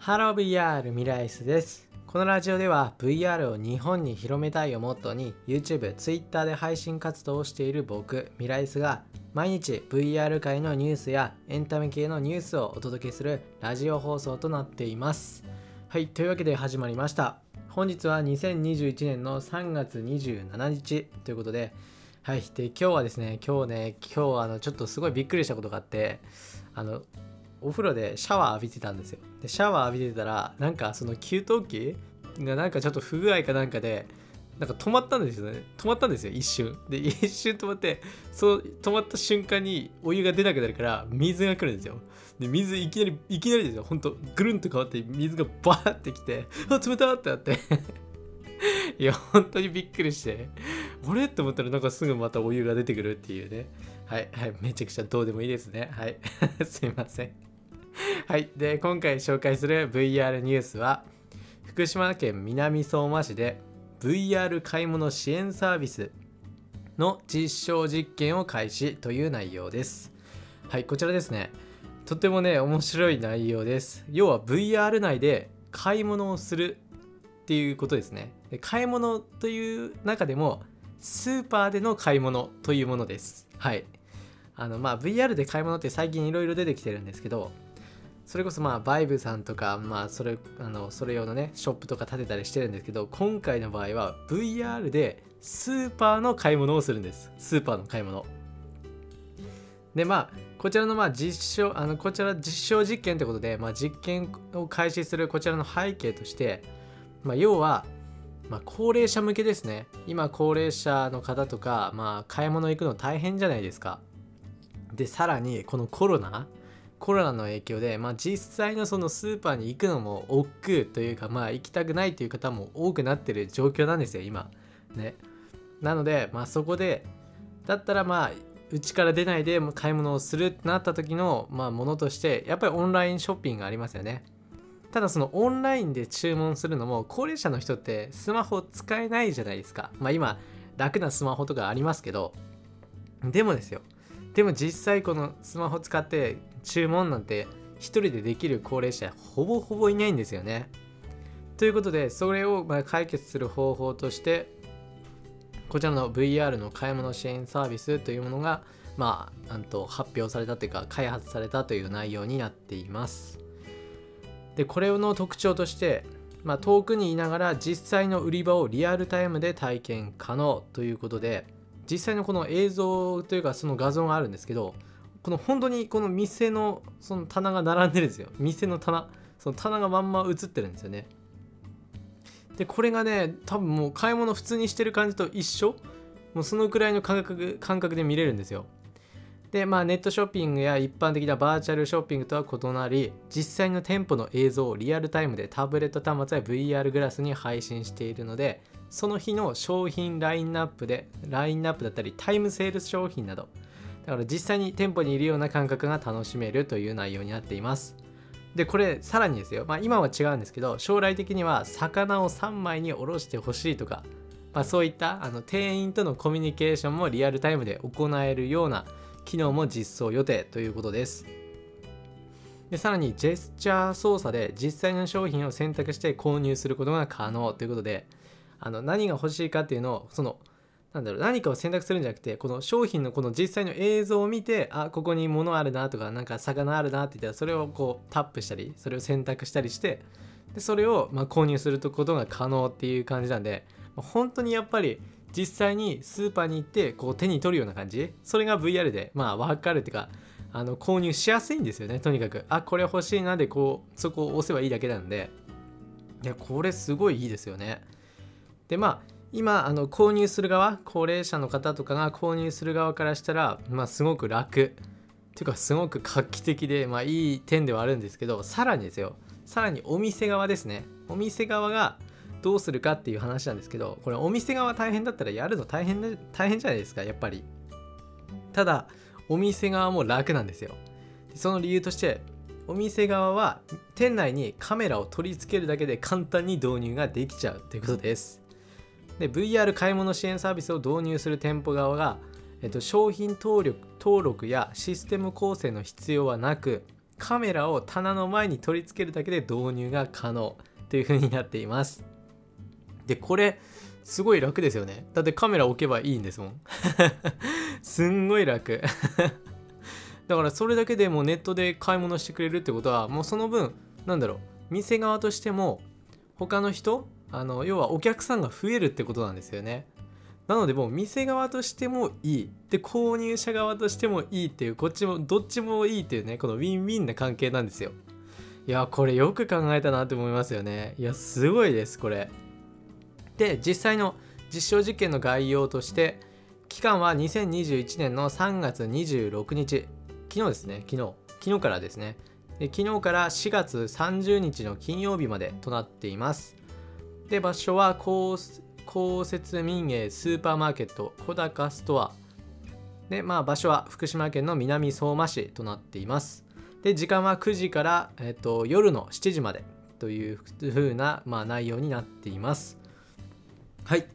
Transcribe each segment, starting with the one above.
Hello VR ミライスです。このラジオでは VR を日本に広めたいをモットーに YouTube、Twitter で配信活動をしている僕、ミライスが毎日 VR 界のニュースやエンタメ系のニュースをお届けするラジオ放送となっています。はい、というわけで始まりました。本日は2021年の3月27日ということで、はい、で今日はですね、今日ね、今日あのちょっとすごいびっくりしたことがあって、あのお風呂でシャワー浴びてたんですよ。でシャワー浴びてたらなんかその給湯器がなんかちょっと不具合かなんかでなんか止まったんですよね。止まったんですよ一瞬。で 一瞬止まってそう止まった瞬間にお湯が出なくなるから水が来るんですよ。で水いきなりいきなりですよ。ほんとぐるんと変わって水がバーってきて あ冷たってなって。いや本当にびっくりして。あれ？って思ったらなんかすぐまたお湯が出てくるっていうね。はいはいめちゃくちゃどうでもいいですね。はい。すいません。はい。で、今回紹介する VR ニュースは、福島県南相馬市で VR 買い物支援サービスの実証実験を開始という内容です。はい、こちらですね。とてもね、面白い内容です。要は VR 内で買い物をするっていうことですね。で買い物という中でも、スーパーでの買い物というものです。はい。あのまあ VR で買い物って最近いろいろ出てきてるんですけど、それこそまあバイブさんとか、まあ、それあのそれ用のねショップとか建てたりしてるんですけど今回の場合は VR でスーパーの買い物をするんです。スーパーの買い物。でまあこちらのまあ実証あのこちら実証実験ってことで、まあ、実験を開始するこちらの背景として、まあ、要は、まあ、高齢者向けですね。今高齢者の方とか、まあ、買い物行くの大変じゃないですか。でさらにこのコロナコロナの影響で、まあ、実際のそのスーパーに行くのも億劫というか、まあ、行きたくないという方も多くなってる状況なんですよ今。ね。なので、まあ、そこでだったらまあうちから出ないで買い物をするってなった時の、まあ、ものとしてやっぱりオンラインショッピングがありますよね。ただそのオンラインで注文するのも高齢者の人ってスマホ使えないじゃないですか。まあ今楽なスマホとかありますけどでもですよ。でも実際このスマホ使って注文なんて一人でできる高齢者ほぼほぼいないんですよね。ということでそれをま解決する方法としてこちらの VR の買い物支援サービスというものがまあなんと発表されたというか開発されたという内容になっています。でこれの特徴としてまあ、遠くにいながら実際の売り場をリアルタイムで体験可能ということで実際のこの映像というかその画像があるんですけどこの本当にこの店のその棚が並んでるんですよ。店の棚。その棚がまんま映ってるんですよね。でこれがね多分もう買い物普通にしてる感じと一緒。もうそのくらいの感覚感覚で見れるんですよ。でまあネットショッピングや一般的なバーチャルショッピングとは異なり実際の店舗の映像をリアルタイムでタブレット端末や VR グラスに配信しているのでその日の商品ラインナップでラインナップだったりタイムセールス商品などだから実際に店舗にいるような感覚が楽しめるという内容になっています。でこれさらにですよ、まあ、今は違うんですけど将来的には魚を3枚におろしてほしいとか、まあ、そういったあの店員とのコミュニケーションもリアルタイムで行えるような機能も実装予定ということです。でさらにジェスチャー操作で実際の商品を選択して購入することが可能ということであの何が欲しいかっていうのをそのなんだろう何かを選択するんじゃなくてこの商品のこの実際の映像を見てあここに物あるなとかなんか魚あるなって言ったらそれをこうタップしたりそれを選択したりしてでそれをま購入することが可能っていう感じなんで本当にやっぱり実際にスーパーに行ってこう手に取るような感じそれが VR でまあ分かるっていうかあの購入しやすいんですよねとにかく。あこれ欲しいなでこうそこを押せばいいだけなんで。いやこれすごいいいですよね。でまあ今あの購入する側高齢者の方とかが購入する側からしたら、まあ、すごく楽。っていうかすごく画期的で、まあ、いい点ではあるんですけどさらにですよ。さらにお店側ですね。お店側がどうするかっていう話なんですけどこれお店側大変だったらやるの大変大変じゃないですかやっぱり。ただお店側も楽なんですよ。その理由としてお店側は店内にカメラを取り付けるだけで簡単に導入ができちゃうということです。で VR 買い物支援サービスを導入する店舗側が、えっと、商品登録登録やシステム構成の必要はなくカメラを棚の前に取り付けるだけで導入が可能という風になっています。でこれすごい楽ですよね。だってカメラ置けばいいんですもん。すんごい楽。だからそれだけでもネットで買い物してくれるってことはもうその分なんだろう店側としても他の人あの要はお客さんが増えるってことなんですよね。なのでもう店側としてもいい。で購入者側としてもいいっていうこっちもどっちもいいっていうねこのウィンウィンな関係なんですよ。いやこれよく考えたなって思いますよね。いやすごいですこれ。で実際の実証実験の概要として期間は2021年の3月26日昨日ですね。昨日。昨日からですね。昨日から4月30日の金曜日までとなっています。で場所は公設民営スーパーマーケット小高ストア。でまあ場所は福島県の南相馬市となっています。で時間は9時から、えっと、夜の7時までというふうな、まあ、内容になっています。はい。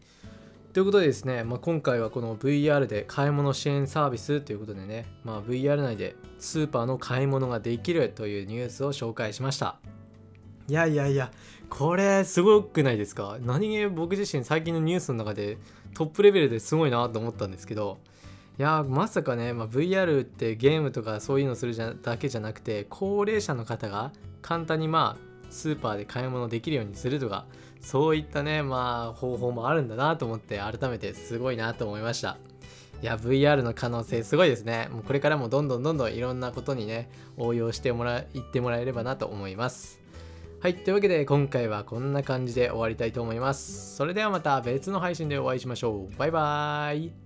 ということでですね、まあ、今回はこの VR で買い物支援サービスということでね、まあ、VR 内でスーパーの買い物ができるというニュースを紹介しました。いやいやいやこれすごくないですか？何気僕自身最近のニュースの中でトップレベルですごいなと思ったんですけどいやまさかね、まあ、VR ってゲームとかそういうのするじゃだけじゃなくて高齢者の方が簡単にまあスーパーで買い物できるようにするとかそういったねまあ方法もあるんだなと思って改めてすごいなと思いました。いや VR の可能性すごいですね。もうこれからもどんどんどんどんいろんなことにね応用してもらいってもらえればなと思います。はいというわけで今回はこんな感じで終わりたいと思います。それではまた別の配信でお会いしましょう。バイバーイ。